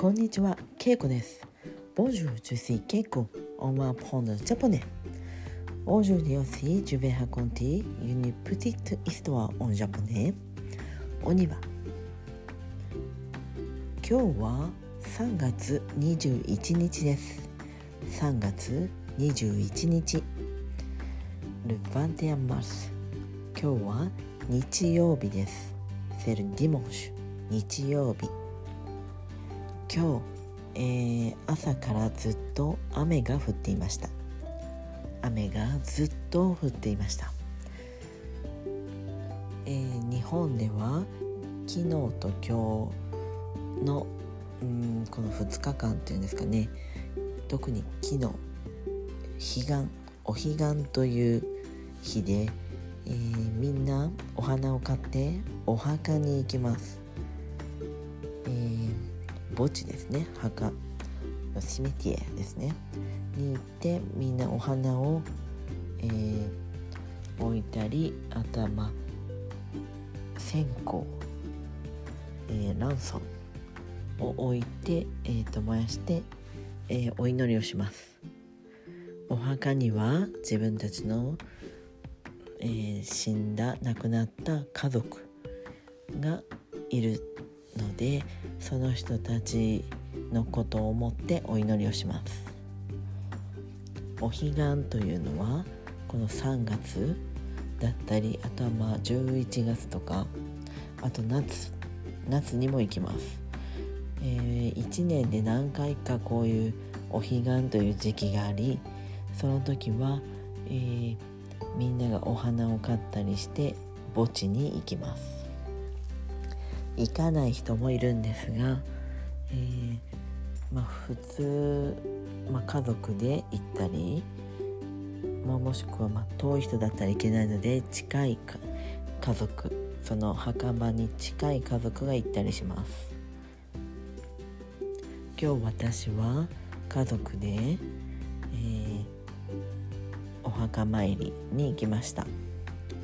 こんにちは、ケイコです。Bonjour, je suis Keiko. On va apprendre le japonais. Aujourd'hui aussi, je vais raconter une petite histoire en japonais. On y va. 今日は3月21日です。3月21日。Le 21 mars。今日は日曜日です。C'est le dimanche。日曜日。今日、えー朝からずっと雨が降っていました。雨がずっと降っていました、えー日本では昨日と今日のうんこの2日間っていうんですかね。特に昨日彼岸お彼岸という日で、えーみんなお花を買ってお墓に行きます、えー墓地ですね墓のシメティエですね。に行ってみんなお花を、えー置いたりあとはまあ線香、えーランソンを置いて、えーと燃やして、えーお祈りをします。お墓には自分たちの、えー死んだ亡くなった家族がいるのでその人たちのことを思ってお祈りをします。お彼岸というのはこの3月だったりあとはまあ11月とかあと夏夏にも行きます、え1年で何回かこういうお彼岸という時期がありその時は、えーみんながお花を買ったりして墓地に行きます。行かない人もいるんですが、えーまあ普通、まあ、家族で行ったり、まあ、もしくはまあ遠い人だったらいけないので近いか家族その墓場に近い家族が行ったりします。今日私は家族で、えーお墓参りに行きました。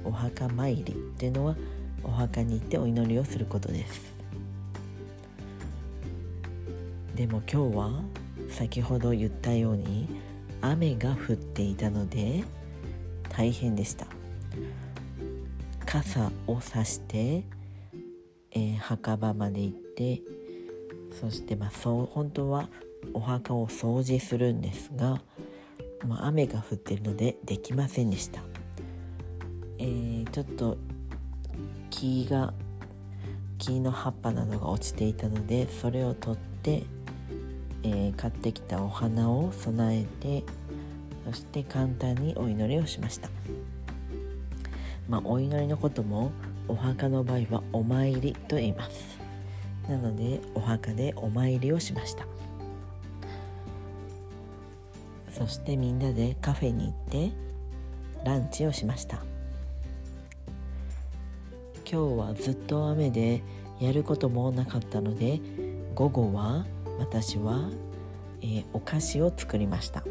お墓参りっていうのはお墓に行ってお祈りをすることです。でも今日は先ほど言ったように雨が降っていたので大変でした。傘を差して、えー墓場まで行ってそしてまあそう本当はお墓を掃除するんですが、まあ、雨が降ってるのでできませんでした、えーちょっと木が木の葉っぱなどが落ちていたのでそれを取って、えー買ってきたお花を備えてそして簡単にお祈りをしました。まあお祈りのこともお墓の場合はお参りと言います。なのでお墓でお参りをしました。そしてみんなでカフェに行ってランチをしました。今日はずっと雨でやることもなかったので午後は私は、えーお菓子を作りました。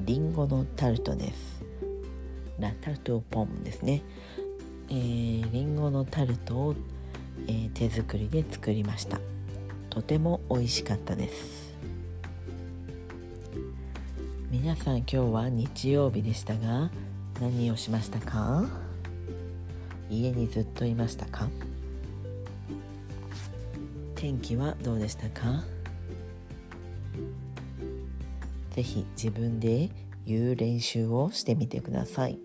りんごのタルトです。ラタルトポンですね。えーりんごのタルトを、えー手作りで作りました。とても美味しかったです。皆さん今日は日曜日でしたが何をしましたか？家にずっといましたか？天気はどうでしたか？ぜひ自分で言う練習をしてみてください。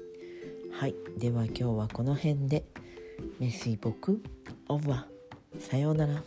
はいでは今日はこの辺で。メシボクオーバーさようなら。